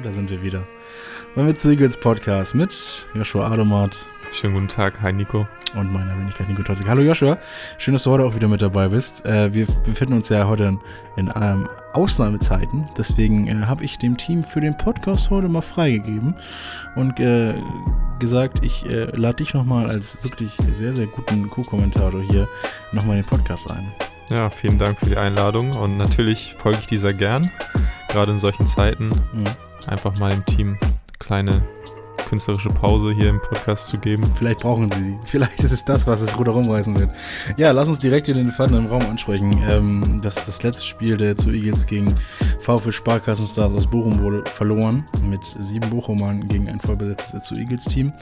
Da sind wir wieder. Beim Mit Eagles Podcast mit Joshua Adomat. Schönen guten Tag, hi Nico. Und meiner Wenigkeit Nico Totzig. Hallo Joshua, schön, dass du heute auch wieder mit dabei bist. Äh, wir befinden uns ja heute in, in ähm, Ausnahmezeiten. Deswegen äh, habe ich dem Team für den Podcast heute mal freigegeben und äh, gesagt, ich lade dich nochmal als wirklich sehr, sehr guten Co-Kommentator hier nochmal in den Podcast ein. Ja, vielen Dank für die Einladung und natürlich folge ich dieser gern, gerade in solchen Zeiten. Mhm. Einfach mal dem Team kleine künstlerische Pause hier im Podcast zu geben. Vielleicht brauchen sie sie. Vielleicht ist es das, was das Ruder rumreißen wird. Ja, lass uns direkt hier den Faden im Raum ansprechen. Ähm, das, das letzte Spiel der zu Eagles gegen VfL Sparkassenstars aus Bochum wurde verloren. Mit sieben Bochumern gegen ein vollbesetztes zu Eagles-Team.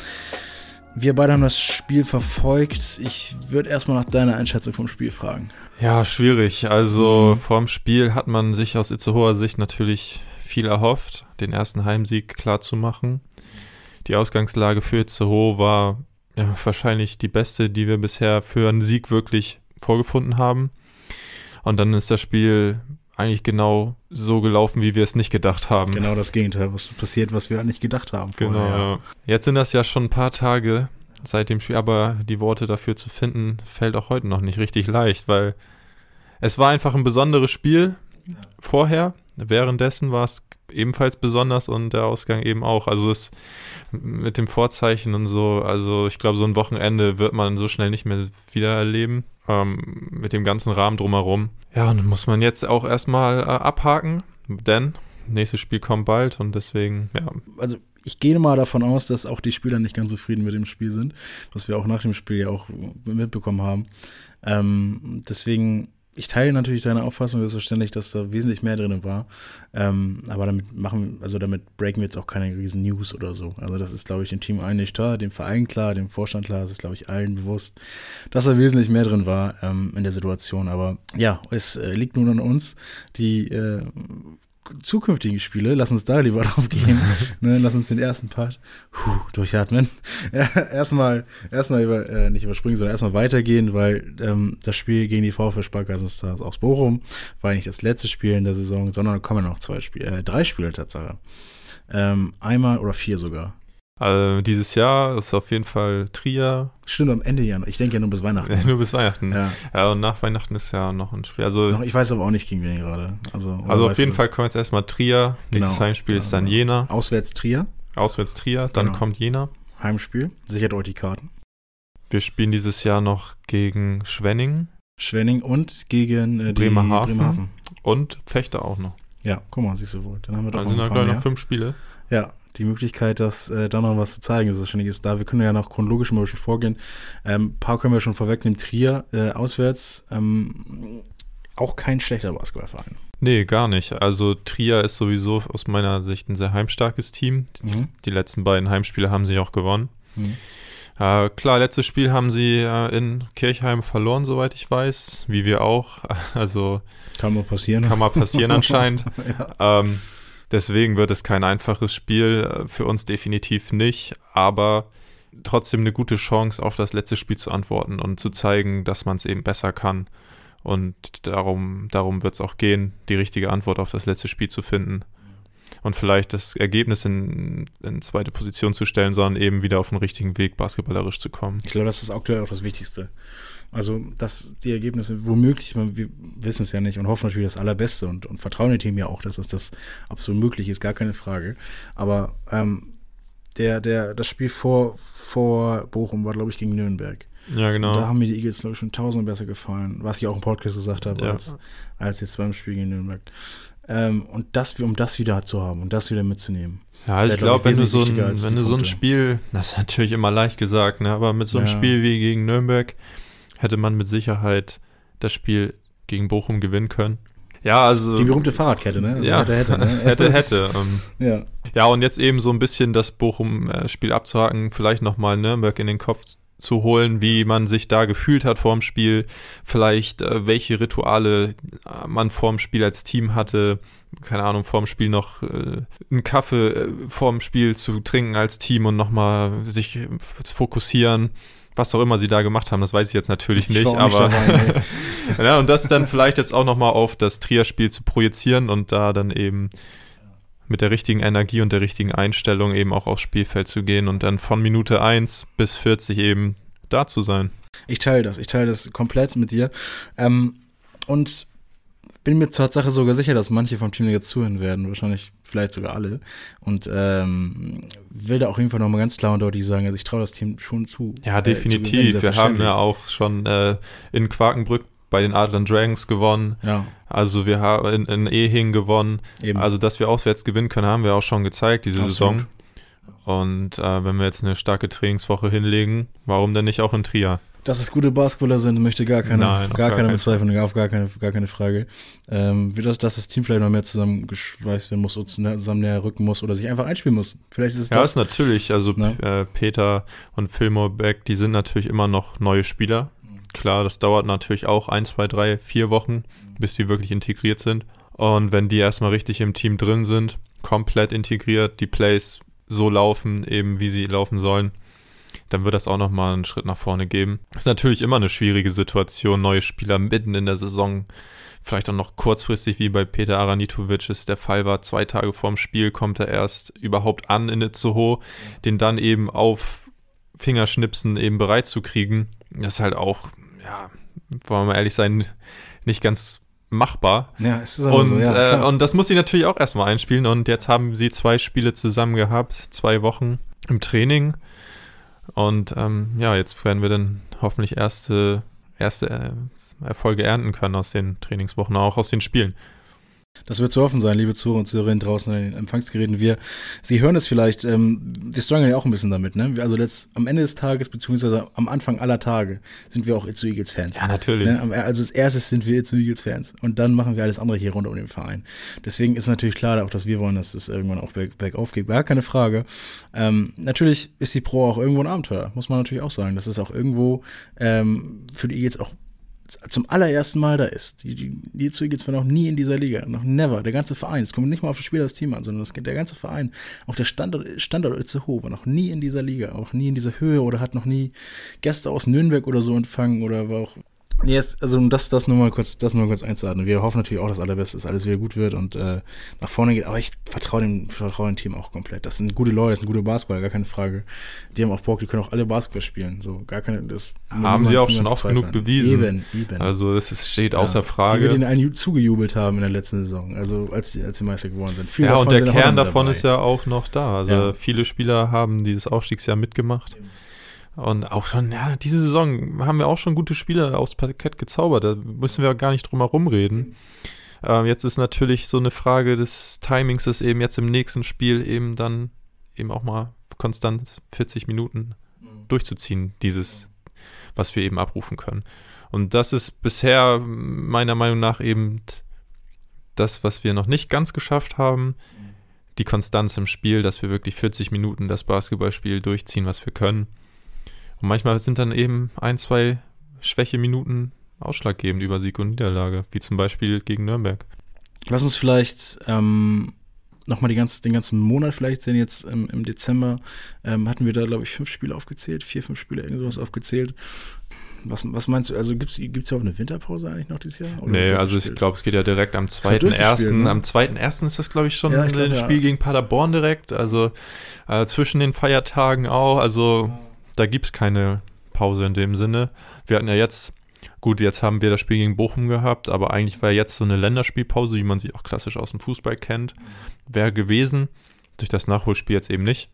Wir beide haben das Spiel verfolgt. Ich würde erstmal nach deiner Einschätzung vom Spiel fragen. Ja, schwierig. Also mhm. vorm Spiel hat man sich aus Itzehoer Sicht natürlich viel erhofft, den ersten Heimsieg klar zu machen. Die Ausgangslage für Itzehoe war ja, wahrscheinlich die beste, die wir bisher für einen Sieg wirklich vorgefunden haben. Und dann ist das Spiel eigentlich genau so gelaufen, wie wir es nicht gedacht haben. Genau das Gegenteil, was passiert, was wir nicht gedacht haben. Vorher, genau. Ja. Jetzt sind das ja schon ein paar Tage seit dem Spiel, aber die Worte dafür zu finden, fällt auch heute noch nicht richtig leicht, weil es war einfach ein besonderes Spiel vorher. Währenddessen war es ebenfalls besonders und der Ausgang eben auch. Also es mit dem Vorzeichen und so, also ich glaube, so ein Wochenende wird man so schnell nicht mehr wieder erleben. Ähm, mit dem ganzen Rahmen drumherum. Ja, und muss man jetzt auch erstmal äh, abhaken, denn nächstes Spiel kommt bald und deswegen, ja. Also ich gehe mal davon aus, dass auch die Spieler nicht ganz zufrieden mit dem Spiel sind, was wir auch nach dem Spiel ja auch mitbekommen haben. Ähm, deswegen ich teile natürlich deine Auffassung, selbstverständlich, dass da wesentlich mehr drin war. Ähm, aber damit machen, also damit breaken wir jetzt auch keine riesen News oder so. Also das ist, glaube ich, dem Team eigentlich klar, dem Verein klar, dem Vorstand klar, das ist, glaube ich, allen bewusst, dass da wesentlich mehr drin war ähm, in der Situation. Aber ja, es äh, liegt nun an uns, die äh, zukünftigen Spiele, lass uns da lieber drauf gehen. ne, lass uns den ersten Part puh, durchatmen. erstmal, erstmal über, äh, nicht überspringen, sondern erstmal weitergehen, weil ähm, das Spiel gegen die VfL Sparkassenstars aus Bochum war nicht das letzte Spiel in der Saison, sondern da kommen noch zwei Spiele, äh, drei Spiele Tatsache. Ähm, einmal oder vier sogar. Also dieses Jahr ist auf jeden Fall Trier. Stimmt, am Ende ja. Ich denke ja nur bis Weihnachten. nur bis Weihnachten. Ja. ja, und nach Weihnachten ist ja noch ein Spiel. Also, ich weiß aber auch nicht gegen wen gerade. Also, also auf jeden Fall kommt jetzt erstmal Trier. Genau. Nächstes Heimspiel ist dann Jena. Auswärts Trier. Auswärts Trier, dann genau. kommt Jena. Heimspiel. Sichert euch die Karten. Wir spielen dieses Jahr noch gegen Schwenning. Schwenning und gegen äh, Bremerhaven. Bremerhaven. Und Fechter auch noch. Ja, guck mal, siehst du wohl. Dann haben wir doch also noch, sind da, noch fünf Spiele. Ja, die Möglichkeit, dass äh, da noch was zu zeigen ist, wahrscheinlich ist da. Wir können ja noch chronologisch mal ein bisschen vorgehen. Ähm, ein paar können wir schon vorwegnehmen. Trier äh, auswärts, ähm, auch kein schlechter Basketballverein. Nee, gar nicht. Also Trier ist sowieso aus meiner Sicht ein sehr heimstarkes Team. Mhm. Die letzten beiden Heimspiele haben sie auch gewonnen. Mhm. Äh, klar, letztes Spiel haben sie äh, in Kirchheim verloren, soweit ich weiß, wie wir auch. Also kann mal passieren. Kann mal passieren anscheinend. ja. ähm, Deswegen wird es kein einfaches Spiel, äh, für uns definitiv nicht, aber trotzdem eine gute Chance, auf das letzte Spiel zu antworten und zu zeigen, dass man es eben besser kann. Und darum, darum wird es auch gehen, die richtige Antwort auf das letzte Spiel zu finden. Und vielleicht das Ergebnis in, in zweite Position zu stellen, sondern eben wieder auf den richtigen Weg basketballerisch zu kommen. Ich glaube, das ist aktuell auch das Wichtigste. Also, dass die Ergebnisse womöglich, wir wissen es ja nicht und hoffen natürlich das Allerbeste und, und vertrauen dem Team ja auch, dass das, das absolut möglich ist, gar keine Frage. Aber ähm, der, der, das Spiel vor, vor Bochum war, glaube ich, gegen Nürnberg. Ja, genau. Und da haben mir die Eagles, glaube ich, schon tausendmal besser gefallen, was ich auch im Podcast gesagt habe, ja. als, als jetzt beim Spiel gegen Nürnberg. Ähm, und das, um das wieder zu haben und das wieder mitzunehmen. Ja, ich glaube, wenn du so ein, wenn du so ein Spiel, das ist natürlich immer leicht gesagt, ne, aber mit so einem ja. Spiel wie gegen Nürnberg, hätte man mit Sicherheit das Spiel gegen Bochum gewinnen können. Ja, also. Die berühmte Fahrradkette, ne? Also ja, hätte, hätte. Ne? hätte, hätte. Ähm, ja. ja, und jetzt eben so ein bisschen das Bochum-Spiel abzuhaken, vielleicht nochmal Nürnberg in den Kopf zu holen, wie man sich da gefühlt hat vorm Spiel, vielleicht äh, welche Rituale man vorm Spiel als Team hatte, keine Ahnung, vorm Spiel noch äh, einen Kaffee äh, vorm Spiel zu trinken als Team und nochmal sich fokussieren was auch immer sie da gemacht haben, das weiß ich jetzt natürlich ich nicht, aber nicht dabei, ja, und das dann vielleicht jetzt auch nochmal auf das Trier-Spiel zu projizieren und da dann eben mit der richtigen Energie und der richtigen Einstellung eben auch aufs Spielfeld zu gehen und dann von Minute 1 bis 40 eben da zu sein. Ich teile das, ich teile das komplett mit dir. Ähm, und bin mir zur Tatsache sogar sicher, dass manche vom Team jetzt zuhören werden, wahrscheinlich vielleicht sogar alle. Und ähm, will da auch jeden Fall nochmal ganz klar und deutlich sagen, also ich traue das Team schon zu. Ja, äh, definitiv. Zu Wir haben ja auch schon äh, in Quakenbrück bei den Adlern Dragons gewonnen. Ja. Also wir haben in, in Ehing gewonnen. Eben. Also dass wir auswärts gewinnen können, haben wir auch schon gezeigt diese Absolut. Saison. Und äh, wenn wir jetzt eine starke Trainingswoche hinlegen, warum denn nicht auch in Trier? Dass es gute Basketballer sind, möchte gar keiner, Nein, gar, gar keine bezweifeln, auf gar keine, gar keine Frage. Ähm, wie das, dass das Team vielleicht noch mehr zusammengeschweißt werden muss oder zusammen näher rücken muss oder sich einfach einspielen muss. Vielleicht ist es ja, das. Ja, ist natürlich. Also äh, Peter und Fillmore Beck, die sind natürlich immer noch neue Spieler. Klar, das dauert natürlich auch ein, zwei, drei, vier Wochen, bis die wirklich integriert sind. Und wenn die erstmal richtig im Team drin sind, komplett integriert, die Plays so laufen, eben wie sie laufen sollen, dann wird das auch nochmal einen Schritt nach vorne geben. Ist natürlich immer eine schwierige Situation, neue Spieler mitten in der Saison, vielleicht auch noch kurzfristig wie bei Peter Aranitovic es der Fall war, zwei Tage vorm Spiel kommt er erst überhaupt an in Itzehoe, den dann eben auf Fingerschnipsen eben bereit zu kriegen. Das ist halt auch, ja, wollen wir mal ehrlich sein, nicht ganz machbar. Ja, es ist aber und, so, ja, äh, und das muss sie natürlich auch erstmal einspielen. Und jetzt haben sie zwei Spiele zusammen gehabt, zwei Wochen im Training. Und ähm, ja, jetzt werden wir dann hoffentlich erste, erste äh, Erfolge ernten können aus den Trainingswochen, auch aus den Spielen. Das wird zu hoffen sein, liebe Zuhörer und Zuhörerinnen draußen in den Empfangsgeräten. Wir, Sie hören es vielleicht, ähm, wir strugglen ja auch ein bisschen damit, ne? Also letzt, am Ende des Tages, beziehungsweise am Anfang aller Tage, sind wir auch Itzu Eagles Fans. Ja, natürlich. Ne? Also als erstes sind wir Itzu Eagles Fans. Und dann machen wir alles andere hier rund um den Verein. Deswegen ist natürlich klar, auch dass wir wollen, dass es irgendwann auch bergauf geht. Gar keine Frage. Ähm, natürlich ist die Pro auch irgendwo ein Abenteuer, muss man natürlich auch sagen. Das ist auch irgendwo ähm, für die Eagles auch zum allerersten Mal da ist. Die, die, die Eagles war noch nie in dieser Liga, noch never. Der ganze Verein, es kommt nicht mal auf das Spiel das Team an, sondern das, der ganze Verein, auch der Standort, Standort Itzehoe war noch nie in dieser Liga, auch nie in dieser Höhe oder hat noch nie Gäste aus Nürnberg oder so empfangen oder war auch Nee, jetzt, also um das, das nur mal kurz, das nur mal kurz einzuordnen. Wir hoffen natürlich auch, dass allerbeste, dass alles wieder gut wird und äh, nach vorne geht. Aber ich vertraue dem, vertraue dem Team auch komplett. Das sind gute Leute, das sind gute Basketballer, gar keine Frage. Die haben auch Bock, die können auch alle Basketball spielen. So, gar keine, das haben sie auch schon oft genug bewiesen. Eben, eben. Also das ist, steht außer ja, Frage. Die wir denen einen zugejubelt haben in der letzten Saison, also als die, als die Meister geworden sind. Viele ja, und der Kern davon dabei. ist ja auch noch da. Also ja. viele Spieler haben dieses Aufstiegsjahr mitgemacht. Eben. Und auch schon, ja, diese Saison haben wir auch schon gute Spiele aufs Parkett gezaubert. Da müssen wir gar nicht drum herum reden. Ähm, jetzt ist natürlich so eine Frage des Timings, dass eben jetzt im nächsten Spiel eben dann eben auch mal konstant 40 Minuten mhm. durchzuziehen, dieses, was wir eben abrufen können. Und das ist bisher meiner Meinung nach eben das, was wir noch nicht ganz geschafft haben. Mhm. Die Konstanz im Spiel, dass wir wirklich 40 Minuten das Basketballspiel durchziehen, was wir können. Und manchmal sind dann eben ein, zwei Schwächeminuten ausschlaggebend über Sieg und Niederlage, wie zum Beispiel gegen Nürnberg. Lass uns vielleicht ähm, nochmal ganz, den ganzen Monat vielleicht sehen. Jetzt ähm, im Dezember ähm, hatten wir da, glaube ich, fünf Spiele aufgezählt, vier, fünf Spiele, irgendwas aufgezählt. Was, was meinst du, also gibt es ja auch eine Winterpause eigentlich noch dieses Jahr? Oder nee, also ich glaube, es geht ja direkt am 2.1. Ne? Am 2.1. ist das, glaube ich, schon ja, ich glaub, ein Spiel ja. gegen Paderborn direkt, also äh, zwischen den Feiertagen auch, also da gibt es keine Pause in dem Sinne. Wir hatten ja jetzt, gut, jetzt haben wir das Spiel gegen Bochum gehabt, aber eigentlich war jetzt so eine Länderspielpause, wie man sie auch klassisch aus dem Fußball kennt, wäre gewesen. Durch das Nachholspiel jetzt eben nicht.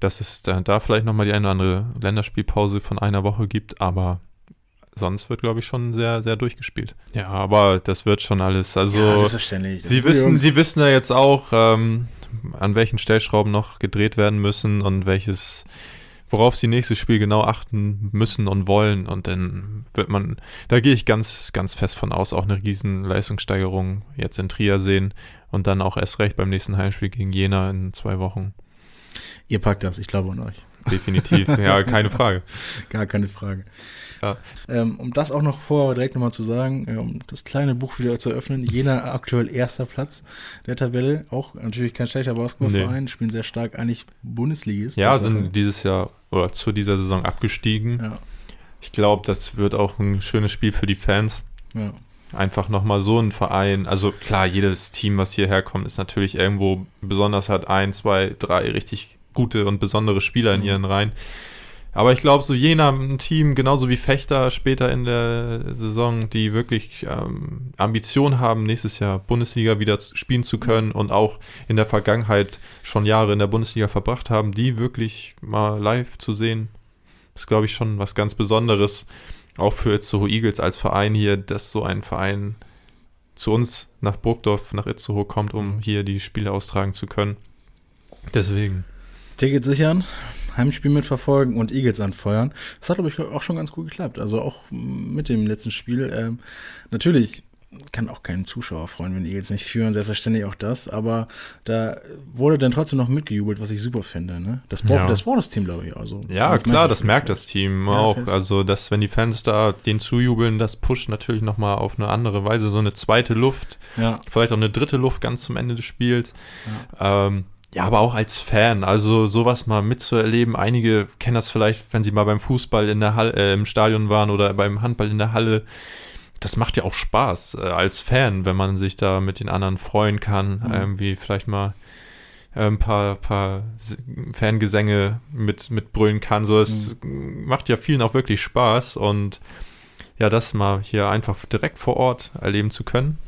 Dass es da, da vielleicht nochmal die eine oder andere Länderspielpause von einer Woche gibt, aber sonst wird, glaube ich, schon sehr, sehr durchgespielt. Ja, aber das wird schon alles. Also, ja, Sie wissen, Sie wissen ja jetzt auch, ähm, an welchen Stellschrauben noch gedreht werden müssen und welches worauf sie nächstes Spiel genau achten müssen und wollen. Und dann wird man, da gehe ich ganz, ganz fest von aus, auch eine riesen Leistungssteigerung jetzt in Trier sehen und dann auch erst recht beim nächsten Heimspiel gegen Jena in zwei Wochen. Ihr packt das, ich glaube an euch. Definitiv, ja, keine Frage. Gar keine Frage. Ja. Ähm, um das auch noch vorher direkt nochmal zu sagen, äh, um das kleine Buch wieder zu öffnen, Jena aktuell erster Platz der Tabelle, auch natürlich kein schlechter Basketballverein, nee. spielen sehr stark eigentlich Bundesligist. Ja, sind dieses Jahr oder zu dieser Saison abgestiegen. Ja. Ich glaube, das wird auch ein schönes Spiel für die Fans. Ja. einfach nochmal so ein Verein, also klar, jedes Team, was hierher kommt, ist natürlich irgendwo besonders, hat ein, zwei, drei richtig gute und besondere Spieler in Mhm. ihren Reihen. Aber ich glaube, so jener ein Team, genauso wie Fechter später in der Saison, die wirklich ähm, Ambition haben, nächstes Jahr Bundesliga wieder spielen zu können und auch in der Vergangenheit schon Jahre in der Bundesliga verbracht haben, die wirklich mal live zu sehen, ist, glaube ich, schon was ganz Besonderes. Auch für Itzehoe Eagles als Verein hier, dass so ein Verein zu uns nach Burgdorf, nach Itzehoe kommt, um hier die Spiele austragen zu können. Deswegen. Ticket sichern, Heimspiel mitverfolgen und Eagles anfeuern. Das hat, glaube ich, auch schon ganz gut geklappt. Also auch mit dem letzten Spiel. Ähm, natürlich kann auch kein Zuschauer freuen, wenn die Eagles nicht führen, selbstverständlich auch das, aber da wurde dann trotzdem noch mitgejubelt, was ich super finde. Ne? Das, braucht, Ja. das braucht das Team, glaube ich. Also, Ja, ich klar, das merkt das Team Ja, auch. safe. Also, dass, wenn die Fans da den zujubeln, das pusht natürlich nochmal auf eine andere Weise, so eine zweite Luft, Ja, vielleicht auch eine dritte Luft ganz zum Ende des Spiels. Ja. Ähm, ja, aber auch als Fan, also sowas mal mitzuerleben. Einige kennen das vielleicht, wenn sie mal beim Fußball in der Halle, äh, im Stadion waren oder beim Handball in der Halle. Das macht ja auch Spaß äh, als Fan, wenn man sich da mit den anderen freuen kann, Mhm. irgendwie vielleicht mal äh, ein paar, paar Fangesänge mit, mitbrüllen kann. So, es macht ja vielen auch wirklich Spaß und ja, das mal hier einfach direkt vor Ort erleben zu können.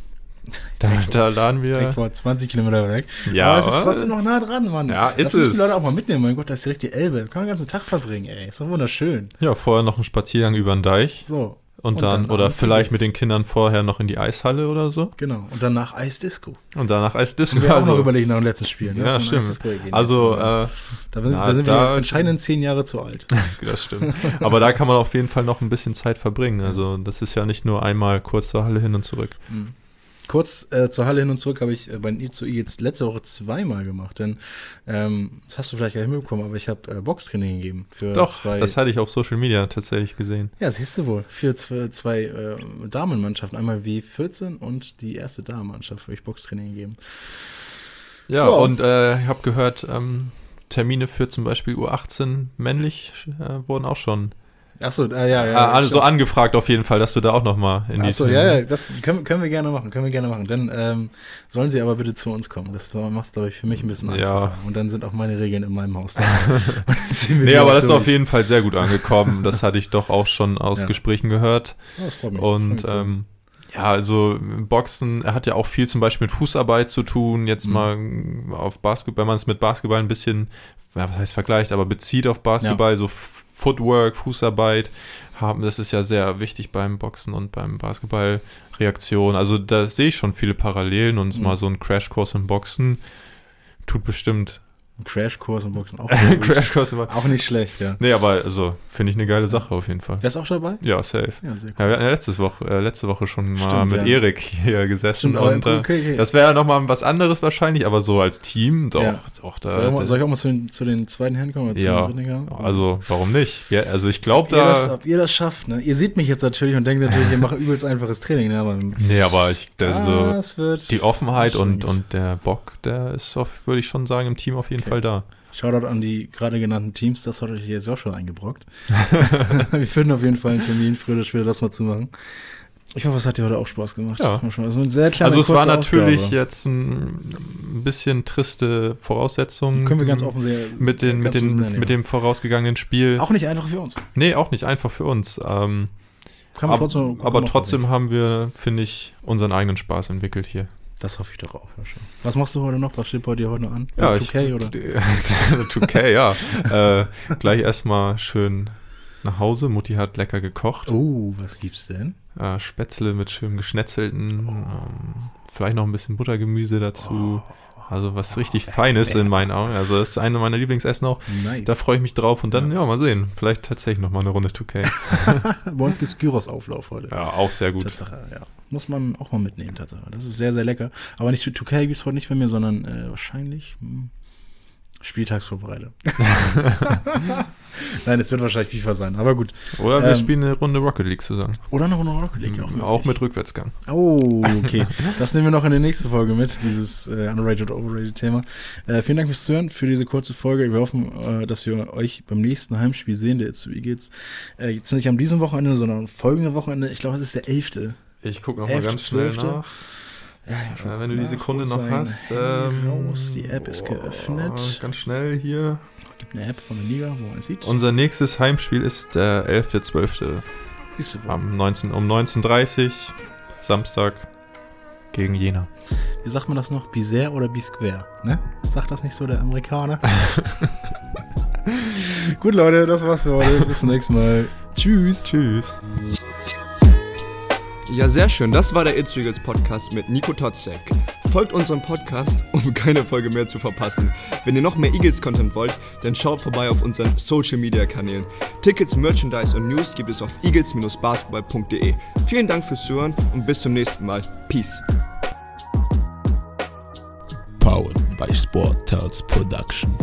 Da, Direkt da laden direkt wir. vor 20 Kilometer weg. Ja, aber es ist trotzdem noch nah dran, Mann. Ja, ist das müssen es. die Leute auch mal mitnehmen. Mein Gott, das ist direkt die Elbe. Kann man den ganzen Tag verbringen, ey. Ist doch wunderschön. Ja, vorher noch einen Spaziergang über den Deich So. und, Und dann, dann oder vielleicht mit den Kindern vorher noch in die Eishalle oder so Genau. Und danach Eisdisco. und danach Eisdisco. Haben wir auch noch Also, überlegt nach dem letzten Spiel. Ne? ja, stimmt. Also, äh, da, sind- na, da sind da- wir entscheidend zehn Jahre zu alt. das stimmt. Aber da kann man auf jeden Fall noch ein bisschen Zeit verbringen. Also, das ist ja nicht nur einmal kurz zur Halle hin und zurück. Kurz äh, zur Halle hin und zurück habe ich äh, bei den I2I jetzt letzte Woche zweimal gemacht, denn ähm, das hast du vielleicht gar nicht mitbekommen, aber ich habe äh, Boxtraining gegeben für Doch, zwei. das hatte ich auf Social Media tatsächlich gesehen. ja, siehst du wohl. Für zwei, zwei äh, Damenmannschaften, einmal W14 und die erste Damenmannschaft habe ich Boxtraining gegeben. Ja, Ja. und äh, ich habe gehört, ähm, Termine für zum Beispiel U18 männlich äh, wurden auch schon Achso, ah, ja, ja. also stimmt. angefragt auf jeden Fall, dass du da auch noch mal in die Achso, ja, ja, das können, können wir gerne machen, können wir gerne machen. Dann ähm, sollen sie aber bitte zu uns kommen. Das macht es, glaube ich, für mich ein bisschen Ja. einfacher. Und dann sind auch meine Regeln in meinem Haus da. Nee, aber das ist auf jeden Fall sehr gut angekommen. Das hatte ich doch auch schon aus Ja. Gesprächen gehört. Ja, das freut mich. Und Freut mich ähm, ja, also Boxen hat ja auch viel zum Beispiel mit Fußarbeit zu tun. Jetzt Mhm. mal auf Basketball, wenn man es mit Basketball ein bisschen, ja, was heißt vergleicht, aber bezieht auf Basketball, so F- Footwork, Fußarbeit haben, das ist ja sehr wichtig beim Boxen und beim Basketball Reaktion. Also da sehe ich schon viele Parallelen und Mhm. mal so ein Crashkurs im Boxen tut bestimmt Ein Crashkurs im Boxen auch. Crashkurs immer. auch nicht schlecht, ja. Nee, aber also finde ich eine geile Sache auf jeden Fall. Wärst du auch dabei? Ja, safe. Ja, sehr Ja, wir hatten ja letztes Woche, äh, letzte Woche schon mal Stimmt, mit ja. Erik hier gesessen Stimmt, und äh, okay, okay. das wäre ja nochmal was anderes wahrscheinlich, aber so als Team doch, Ja. doch da. soll, ich auch mal, soll ich auch mal zu den, zu den zweiten Herren kommen? Oder Ja. also warum nicht? Ja, also ich glaube ob ihr, das, da. ob ihr das schafft, ne? Ihr seht mich jetzt natürlich und denkt natürlich, ihr macht übelst einfaches Training, ne? Aber Nee, aber ich, also die Offenheit und, und der Bock, der ist, würde ich schon sagen, im Team auf jeden Okay. Fall da. Shoutout an die gerade genannten Teams, das hat euch jetzt auch schon eingebrockt. Wir finden auf jeden Fall einen Termin, früher oder später das mal zu machen. Ich hoffe, es hat dir heute auch Spaß gemacht. Ja. Also, sehr kleine, Also es war natürlich Ausgabe. jetzt ein, bisschen triste Voraussetzungen. Können wir ganz offen sehen. mit, den, mit, den, nennen, mit ja. dem vorausgegangenen Spiel. Auch nicht einfach für uns. nee, auch nicht einfach für uns. Ähm, aber trotzdem, aber trotzdem haben wir, finde ich, unseren eigenen Spaß entwickelt hier. Das hoffe ich doch auch. Ja, schon. Was machst du heute noch? Was steht bei dir heute noch an? Ja, 2K oder? 2K, ja. äh, gleich erstmal schön nach Hause. Mutti hat lecker gekocht. Oh, was gibt's denn? Äh, Spätzle mit schön geschnetzelten. Ähm, vielleicht noch ein bisschen Buttergemüse dazu. Also was richtig Feines in meinen Augen. Also das ist eine meiner Lieblingsessen auch. Nice. Da freue ich mich drauf und dann, ja, mal sehen. Vielleicht tatsächlich nochmal eine Runde 2K. bei uns gibt's Gyros-Auflauf heute. Ja, auch sehr gut. Tatsache, ja. Muss man auch mal mitnehmen, Tatsache. Das ist sehr, sehr lecker. Aber nicht 2K gibt's heute nicht bei mir, sondern äh, wahrscheinlich hm, Spieltagsvorbereitung. Nein, es wird wahrscheinlich FIFA sein, aber gut. Oder wir Ähm, spielen eine Runde Rocket League zusammen. Oder eine Rocket League auch. Mhm, Auch mit Rückwärtsgang. Oh, okay. Das nehmen wir noch in der nächsten Folge mit, dieses äh, underrated oder overrated Thema. Äh, vielen Dank fürs Zuhören, für diese kurze Folge. Wir hoffen, äh, dass wir euch beim nächsten Heimspiel sehen, der Itzu Eagles. Äh, jetzt nicht am diesem Wochenende, sondern am folgenden Wochenende. Ich glaube, es ist der 11. Ich gucke nochmal ganz schnell 11.12.. nach. Ja, Äh, wenn du die Sekunde noch hast. Ähm, raus, die App ist geöffnet. Ganz schnell hier. Gibt eine App von der Liga, wo man sieht. Unser nächstes Heimspiel ist der 11.12. siehst du, am 19, um 19.30 Samstag gegen Jena. wie sagt man das noch? Bizarre oder Bisquare? Ne? Sagt das nicht so der Amerikaner? Gut, Leute, das war's für heute. Bis zum nächsten Mal. Tschüss. Tschüss. Ja, sehr schön. Das war der It's Eagles Podcast mit Nico Totzek. Folgt unserem Podcast, um keine Folge mehr zu verpassen. Wenn ihr noch mehr Eagles-Content wollt, dann schaut vorbei auf unseren Social-Media-Kanälen. Tickets, Merchandise und News gibt es auf eagles-basketball.de. Vielen Dank fürs Zuhören und bis zum nächsten Mal. Peace. Powered by Sport Tales Production.